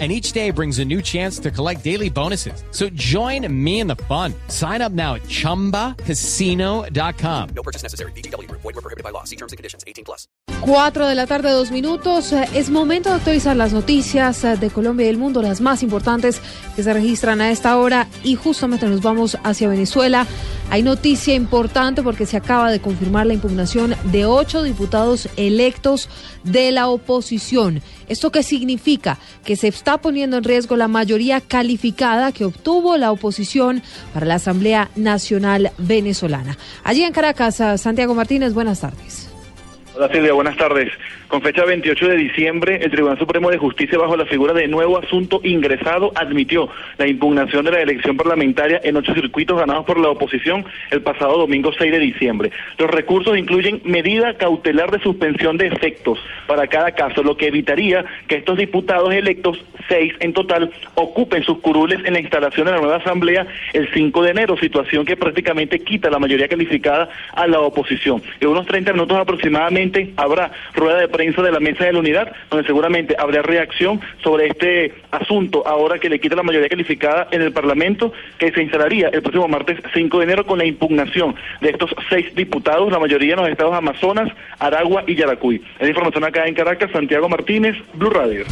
and each day brings a new chance to collect daily bonuses. So join me in the fun. Sign up now at ChumbaCasino.com. No purchase necessary. BGW. Void were prohibited by law. See terms and conditions. 18 plus. 4 de la tarde, dos minutos. Eh, Es momento de actualizar las noticias eh, de Colombia y del mundo, las más importantes que se registran a esta hora. Y justamente nos vamos hacia Venezuela. Hay noticia importante porque se acaba de confirmar la impugnación de ocho diputados electos de la oposición. ¿Esto qué significa? Que se está poniendo en riesgo la mayoría calificada que obtuvo la oposición para la Asamblea Nacional Venezolana. Allí en Caracas, Santiago Martínez, buenas tardes. Hola Silvia, buenas tardes. Con fecha 28 de diciembre, el Tribunal Supremo de Justicia, bajo la figura de nuevo asunto ingresado, admitió la impugnación de la elección parlamentaria en ocho circuitos ganados por la oposición el pasado domingo 6 de diciembre. Los recursos incluyen medida cautelar de suspensión de efectos para cada caso, lo que evitaría que estos diputados electos, seis en total, ocupen sus curules en la instalación de la nueva asamblea el 5 de enero, situación que prácticamente quita la mayoría calificada a la oposición. En unos 30 minutos aproximadamente habrá rueda de prensa de la mesa de la unidad, donde seguramente habrá reacción sobre este asunto ahora que le quita la mayoría calificada en el Parlamento, que se instalaría el próximo martes 5 de enero con la impugnación de estos seis diputados, la mayoría en los estados Amazonas, Aragua y Yaracuy. Es información acá en Caracas, Santiago Martínez, Blue Radio.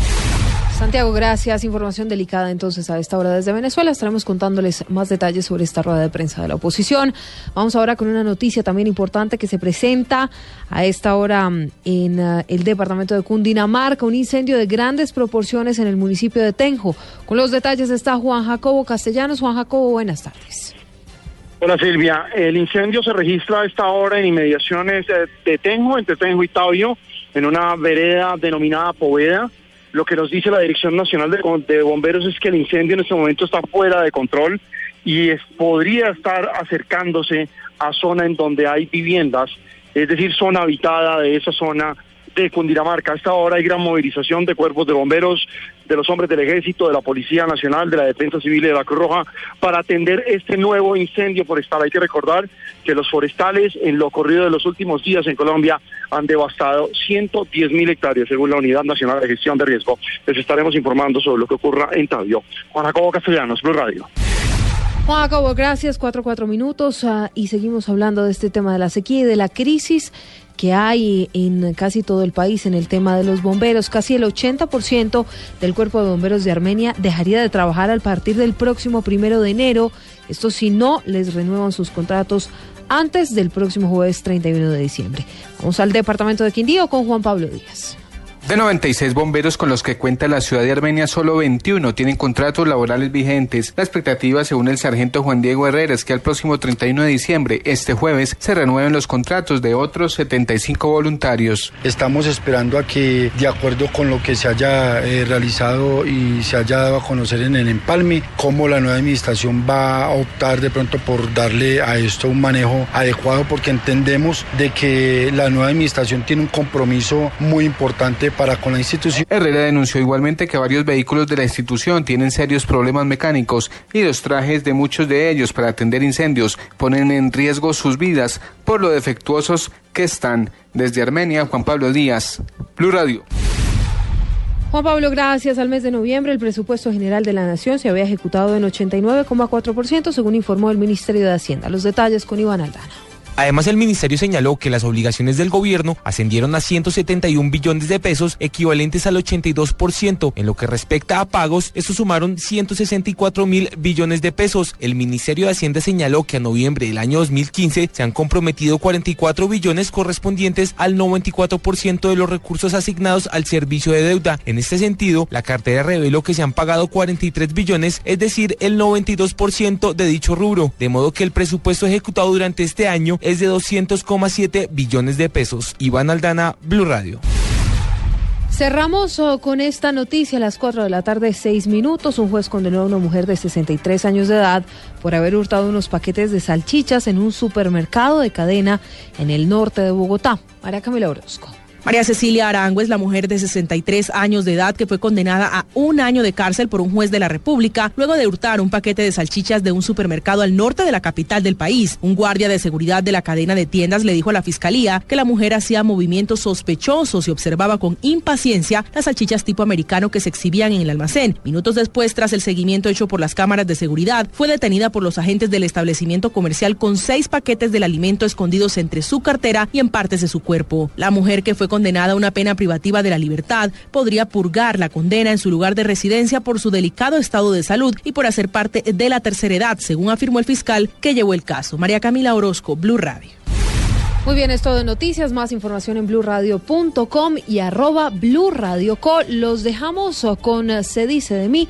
Santiago, gracias. Información delicada entonces a esta hora desde Venezuela. Estaremos contándoles más detalles sobre esta rueda de prensa de la oposición. Vamos ahora con una noticia también importante que se presenta a esta hora mm, en uh, el departamento de Cundinamarca, un incendio de grandes proporciones en el municipio de Tenjo. Con los detalles está Juan Jacobo Castellanos. Juan Jacobo, buenas tardes. Hola Silvia, el incendio se registra a esta hora en inmediaciones eh, de Tenjo, entre Tenjo y Tabio, en una vereda denominada Poveda. Lo que nos dice la Dirección Nacional de, de Bomberos es que el incendio en este momento está fuera de control y es, podría estar acercándose a zona en donde hay viviendas, es decir, zona habitada de esa zona de Cundinamarca. A esta hora hay gran movilización de cuerpos de bomberos, de los hombres del Ejército, de la Policía Nacional, de la Defensa Civil y de la Cruz Roja para atender este nuevo incendio forestal. Hay que recordar que los forestales en lo ocurrido de los últimos días en Colombia han devastado 110 mil hectáreas según la Unidad Nacional de Gestión de Riesgo. Les estaremos informando sobre lo que ocurra en Tabio. Juan Jacobo Castellanos, Blue Radio. Juan Jacobo, gracias. Cuatro, cuatro minutos uh, y seguimos hablando de este tema de la sequía y de la crisis que hay en casi todo el país en el tema de los bomberos. Casi el 80% del cuerpo de bomberos de Armenia dejaría de trabajar al partir del próximo primero de enero. Esto si no les renuevan sus contratos antes del próximo jueves 31 de diciembre. Vamos al departamento de Quindío con Juan Pablo Díaz. De 96 bomberos con los que cuenta la ciudad de Armenia, solo 21 tienen contratos laborales vigentes. La expectativa, según el sargento Juan Diego Herrera, es que al próximo 31 de diciembre, este jueves, se renueven los contratos de otros 75 voluntarios. Estamos esperando a que, de acuerdo con lo que se haya eh, realizado y se haya dado a conocer en el empalme, cómo la nueva administración va a optar de pronto por darle a esto un manejo adecuado, porque entendemos de que la nueva administración tiene un compromiso muy importante para con la institución. Herrera denunció igualmente que varios vehículos de la institución tienen serios problemas mecánicos y los trajes de muchos de ellos para atender incendios ponen en riesgo sus vidas por lo defectuosos que están. Desde Armenia, Juan Pablo Díaz, Blue Radio. Juan Pablo, gracias. Al mes de noviembre, el presupuesto general de la Nación se había ejecutado en 89,4%, según informó el Ministerio de Hacienda. Los detalles con Iván Aldana. Además, el ministerio señaló que las obligaciones del gobierno ascendieron a 171 billones de pesos, equivalentes al 82%. En lo que respecta a pagos, estos sumaron 164 mil billones de pesos. El Ministerio de Hacienda señaló que a noviembre del año 2015 se han comprometido 44 billones correspondientes al 94% de los recursos asignados al servicio de deuda. En este sentido, la cartera reveló que se han pagado 43 billones, es decir, el 92% de dicho rubro. De modo que el presupuesto ejecutado durante este año es de 200,7 billones de pesos. Iván Aldana, Blue Radio. Cerramos oh, con esta noticia a las 4 de la tarde, 6 minutos. Un juez condenó a una mujer de 63 años de edad por haber hurtado unos paquetes de salchichas en un supermercado de cadena en el norte de Bogotá. María Camila Orozco. María Cecilia Arango es la mujer de 63 años de edad que fue condenada a un año de cárcel por un juez de la República luego de hurtar un paquete de salchichas de un supermercado al norte de la capital del país. Un guardia de seguridad de la cadena de tiendas le dijo a la fiscalía que la mujer hacía movimientos sospechosos y observaba con impaciencia las salchichas tipo americano que se exhibían en el almacén. Minutos después, tras el seguimiento hecho por las cámaras de seguridad, fue detenida por los agentes del establecimiento comercial con seis paquetes del alimento escondidos entre su cartera y en partes de su cuerpo. La mujer que fue condenada a una pena privativa de la libertad podría purgar la condena en su lugar de residencia por su delicado estado de salud y por hacer parte de la tercera edad, según afirmó el fiscal que llevó el caso. María Camila Orozco, Blue Radio. Muy bien, esto de noticias, más información en blurradio.com y arroba blurradioco. Los dejamos con Se dice de mí.